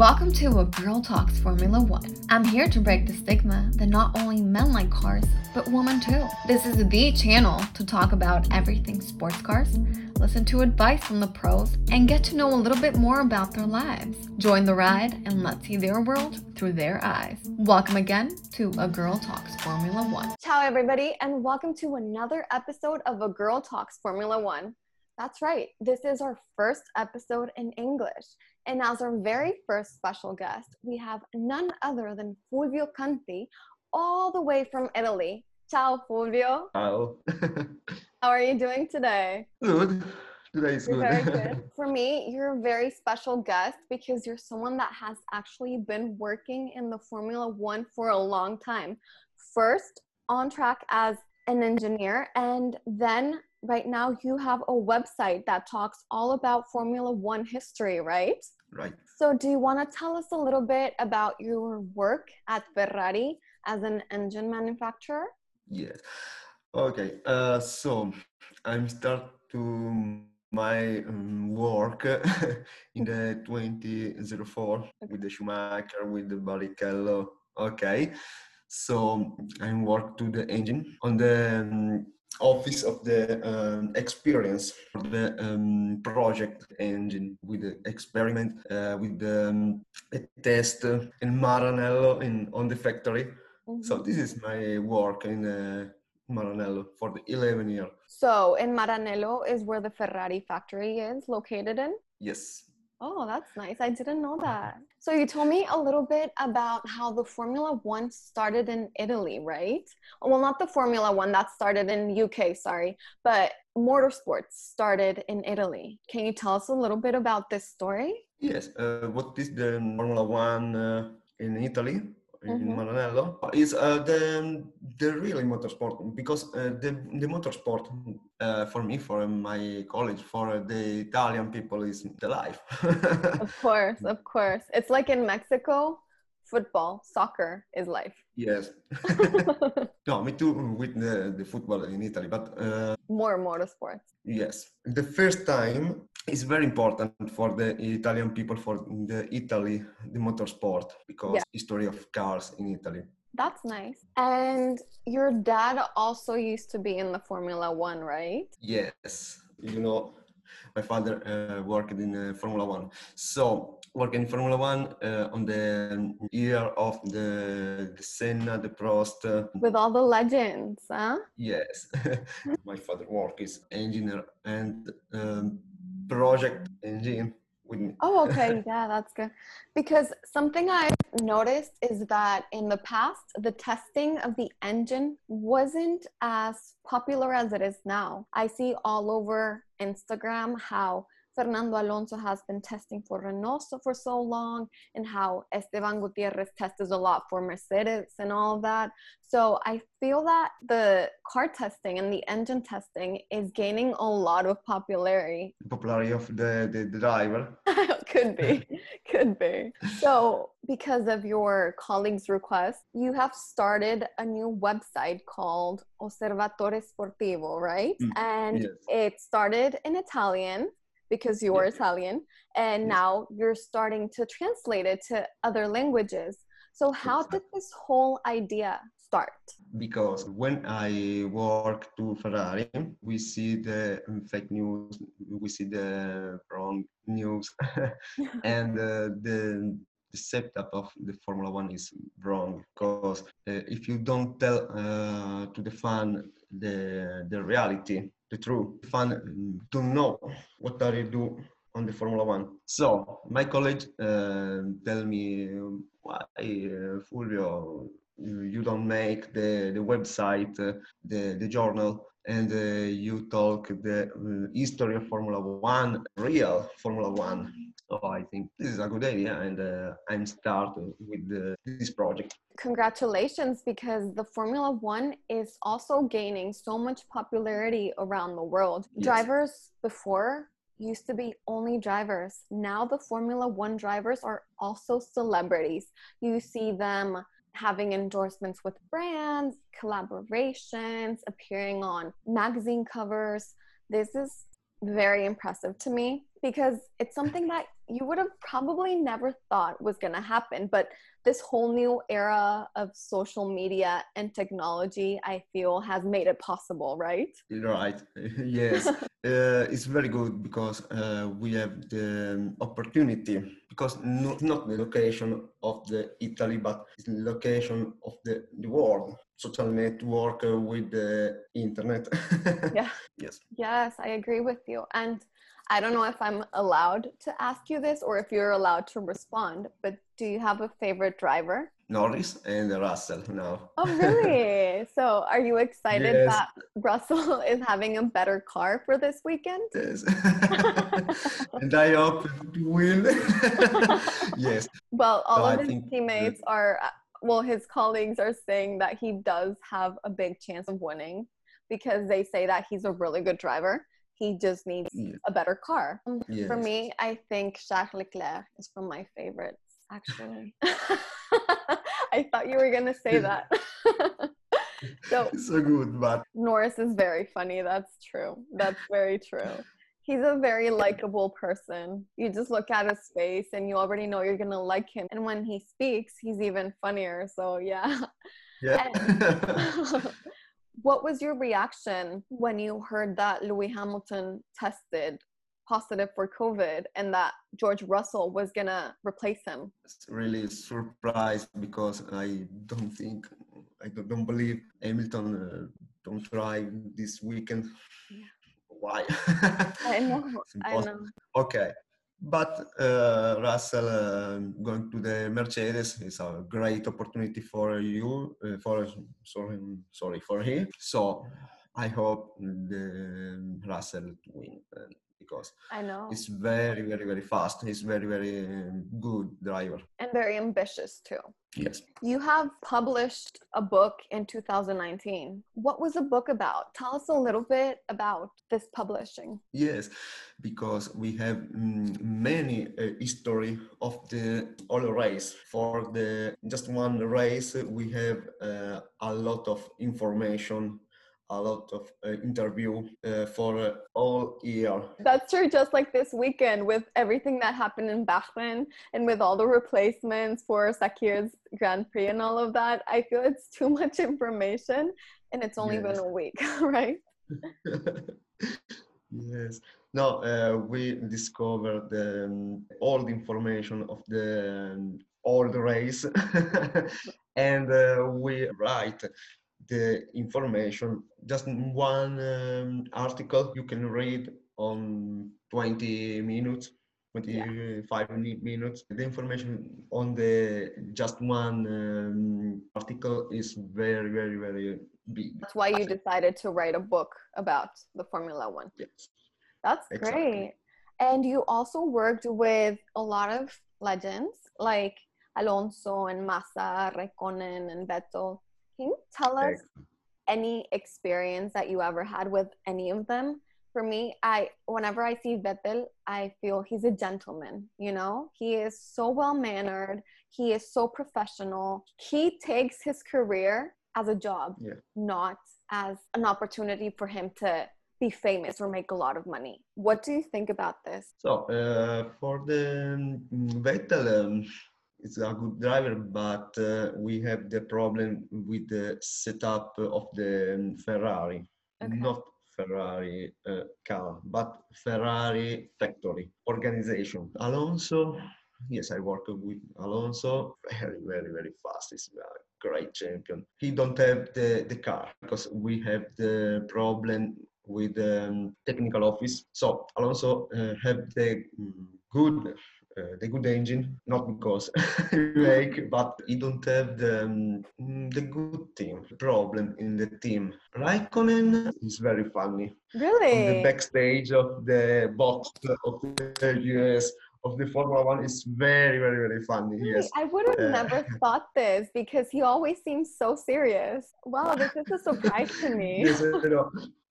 Welcome to A Girl Talks Formula One. I'm here to break the stigma that not only men like cars, but women too. This is the channel to talk about everything sports cars, listen to advice from the pros, and get to know a little bit more about their lives. Join the ride and let's see their world through their eyes. Welcome again to A Girl Talks Formula One. Ciao, everybody, and welcome to another episode of A Girl Talks Formula One. That's right, this is our first episode in English. And as our very first special guest, we have none other than Fulvio Conti, all the way from Italy. Ciao, Fulvio. Ciao. How are you doing today? Good. Today is good. very good. For me, you're a very special guest because you're someone that has actually been working in the Formula One for a long time. First, on track as an engineer, and then right now you have a website that talks all about Formula One history, right? right. So, do you want to tell us a little bit about your work at Ferrari as an engine manufacturer? Yes. Okay. Uh, so I'm start to my um, work in the 2004 with the Schumacher, with the Barrichello. Okay. So I work to the engine on the um, office of the um, experience for the um, project engine with the experiment uh, with the um, a test in Maranello in on the factory. So this is my work in uh, Maranello for the 11 year. So, in Maranello is where the Ferrari factory is located in? Yes. Oh, that's nice. I didn't know that. So, you told me a little bit about how the Formula One started in Italy, right? Well, not the Formula One, that started in UK, sorry, but motorsports started in Italy. Can you tell us a little bit about this story? Yes. Uh, what is the Formula One uh, in Italy? In Mhm. Maranello is uh, the the really motorsport because uh, the the motorsport uh, for me for my college for the Italian people is the life. Of course, of course. It's like in Mexico, football, soccer is life. Yes. no, me too with the, the football in Italy, but uh, More motorsports. Yes, the first time is very important for the Italian people for the Italy, the motorsport, because Yeah. history of cars in Italy. That's nice. And your dad also used to be in the Formula One, right? Yes, you know, my father uh, worked in uh, Formula One. So working in Formula One uh, on the year of the, the Senna, the Prost. Uh, With all the legends, huh? yes, my father work is engineer and um, project engine. Oh, okay. Yeah, that's good. Because something I've noticed is that in the past, the testing of the engine wasn't as popular as it is now. I see all over Instagram how Fernando Alonso has been testing for Renault for so long and how Esteban Gutierrez tests a lot for Mercedes and all of that. So I feel that the car testing and the engine testing is gaining a lot of popularity. popularity of the, the, the driver. could be could be so because of your colleague's request you have started a new website called osservatore sportivo right Mm, and yes. it started in italian because you're italian and now you're starting to translate it to other languages. So how did this whole idea start? Because when I work to Ferrari, we see the um, fake news, we see the wrong news, and uh, the the setup of the Formula One is wrong because uh, if you don't tell uh, to the fan the the reality, the truth, Fun um, know what are you do on the Formula One. So my colleague uh, tell me um, why uh, Fulvio you you don't make the the website, uh, the the journal, and uh, you talk the uh, history of Formula One, real Formula One. So I think this is a good idea, and uh, I'm starting with the, this project. congratulations because the Formula One is also gaining so much popularity around the world. Yes. Drivers before used to be only drivers. Now the Formula One drivers are also celebrities. You see them having endorsements with brands, collaborations, appearing on magazine covers. This is very impressive to me because it's something that you would have probably never thought was going to happen. But this whole new era of social media and technology, I feel, has made it possible, right? Right. yes. uh, it's very good because uh, we have the opportunity because not, not the location of the Italy, but the location of the, the world social network uh, with the internet. yeah. Yes. Yes, I agree with you. And I don't know if I'm allowed to ask you this or if you're allowed to respond, but do you have a favorite driver? Norris and Russell now. Oh, really? so are you excited yes. that Russell is having a better car for this weekend? Yes. and I hope he will. yes. Well, all so of I his teammates are, well, his colleagues are saying that he does have a big chance of winning because they say that he's a really good driver he just needs yeah. a better car. Yes. For me, I think Charles Leclerc is from my favorites, actually. I thought you were going to say that. so, so good, but Norris is very funny. That's true. That's very true. He's a very likable person. You just look at his face and you already know you're going to like him. And when he speaks, he's even funnier. So, yeah. Yeah. And, what was your reaction when you heard that Lewis Hamilton tested positive for COVID and that George Russell was gonna replace him? It's really surprised because I don't think, I don't believe Hamilton uh, don't try this weekend. Yeah. Why? I know. I know. Okay, but uh, Russell uh, going to the Mercedes is a great opportunity for you, uh, for sorry, sorry for him. So I hope the Russell win because I know he's very, very, very fast. He's very, very um, good driver and very ambitious too. Yes. You have published a book in 2019. What was the book about? Tell us a little bit about this publishing. Yes, because we have mm, many uh, history of the all race. For the just one race, we have uh, a lot of information a lot of uh, interview uh, for uh, all year. That's true. Just like this weekend with everything that happened in Bahrain and with all the replacements for Sakhir's Grand Prix and all of that, I feel it's too much information and it's only yes. been a week, right? yes. No, uh, we discovered um, all the information of the um, old race and uh, we write the information. Just one um, article you can read on 20 minutes, 25 yeah. minutes. The information on the just one um, article is very, very, very big. That's why you decided to write a book about the Formula One. Yes. That's exactly. great. And you also worked with a lot of legends like Alonso and Massa, Raikkonen and Vettel. Can you tell us any experience that you ever had with any of them? For me, I whenever I see Vettel, I feel he's a gentleman, you know? He is so well mannered, he is so professional. He takes his career as a job, yeah. not as an opportunity for him to be famous or make a lot of money. What do you think about this? So, uh, for the um, Vettel, um, it's a good driver, but uh, we have the problem with the setup of the um, Ferrari, okay. not Ferrari uh, car, but Ferrari factory organization. Alonso, yes, I work with Alonso. Very, very, very fast. He's a great champion. He don't have the, the car because we have the problem with the um, technical office. So Alonso uh, have the um, good the good engine, not because you make, but you don't have the, um, the good team problem in the team. Raikkonen is very funny. Really? On the backstage of the box of the US of the Formula One is very, very, very funny. Yes. I would have uh, never thought this because he always seems so serious. Wow, this is a surprise to me. yes,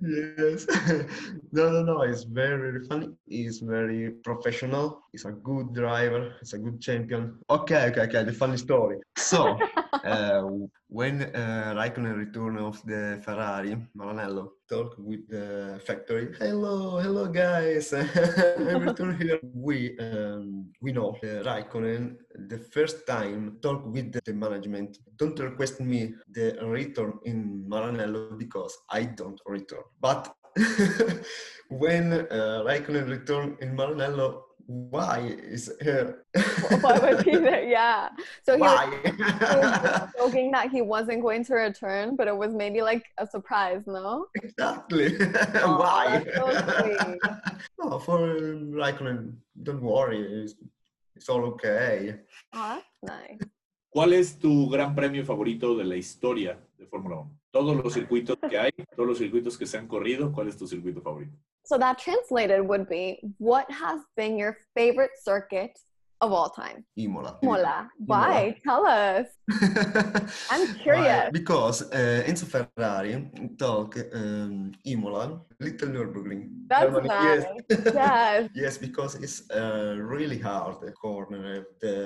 Yes. no, no, no. It's very, very funny. He's very professional. He's a good driver. He's a good champion. Okay, okay, okay. The funny story. So, uh, when uh, Raikkonen returned of the Ferrari, Maranello, talk with the factory. Hello, hello guys. I return here. We um, we know uh, Raikkonen the first time talk with the, the management. Don't request me the return in Maranello because I don't return. But when uh, Raikkonen return in Maranello, why is here? Why was he there? Yeah. So he was, why? he was joking that he wasn't going to return, but it was maybe like a surprise, no? exactly. Oh, why? so no, for Raikkonen, don't worry. It's, it's all okay. Oh, that's nice. ¿Cuál es tu gran premio favorito de la historia de Fórmula 1? Todos los circuitos que hay, todos los circuitos que se han corrido, ¿cuál es tu circuito favorito? So that translated would be what has been your favorite circuit of all time? Imola. Mola. Why? Tell us. I'm Why? curious. Because uh, Enzo Ferrari talk um, Imola, Little Nürburgring. That's Germany, nice. yes. Yes. yes, because it's uh, really hard the corner, the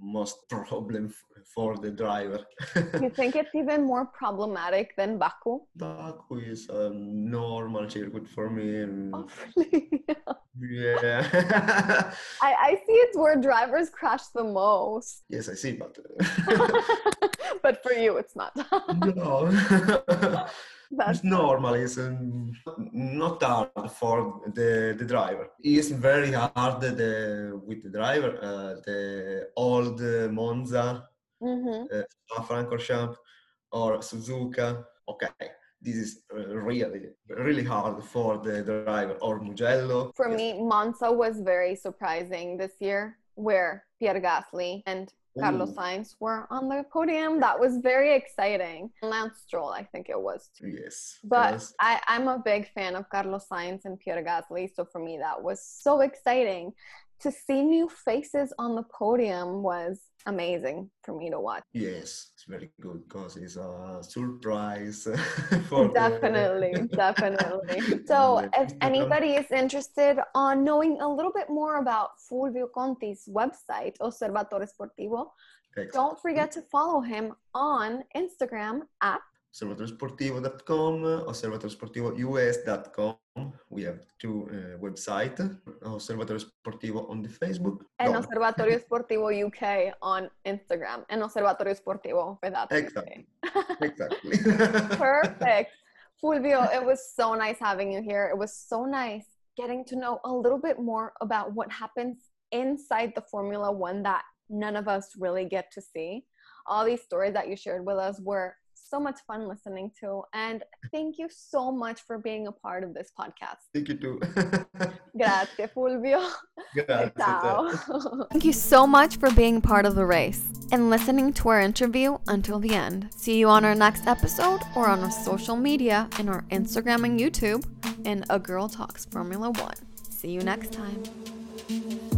most problem for the driver. You think it's even more problematic than Baku? Baku is a normal circuit for me. and- Oh, really? Yeah. I, I see it's where drivers crash the most. yes, I see, but but for you, it's not. no. That's it's normal. It's um, not hard for the, the driver. It's very hard the, with the driver. Uh, the old Monza, Mhm. uh, Spa-Francorchamps, or Suzuka. Okay, this is uh, really really hard for the driver. Or Mugello. For Yes. me, Monza was very surprising this year, where Pierre Gasly and Carlos Ooh. Sainz were on the podium. That was very exciting. Lance Stroll, I think it was too. Yes. But yes. I, I'm a big fan of Carlos Sainz and Pierre Gasly, so for me that was so exciting. To see new faces on the podium was amazing for me to watch. Yes, it's very good because it's a surprise for Definitely, definitely. So, if anybody is interested on knowing a little bit more about Fulvio Conti's website, Osservatore Sportivo, Exactly. don't forget to follow him on Instagram at osservatoriosportivo.com, osservatoriosportivous.com. We have two uh, websites, Osservatorio Sportivo on the Facebook. and No, Osservatorio Sportivo UK on Instagram, and Osservatorio Sportivo without Exactly. Exactly. Perfect. Fulvio, it was so nice having you here. It was so nice getting to know a little bit more about what happens inside the Formula One that none of us really get to see. All these stories that you shared with us were so much fun listening to. And thank you so much for being a part of this podcast. Thank you too. Grazie, Fulvio. Grazie. Ciao. Thank you so much for being part of the race and listening to our interview until the end. See you on our next episode or on our social media in our Instagram and YouTube in A Girl Talks Formula One. See you next time.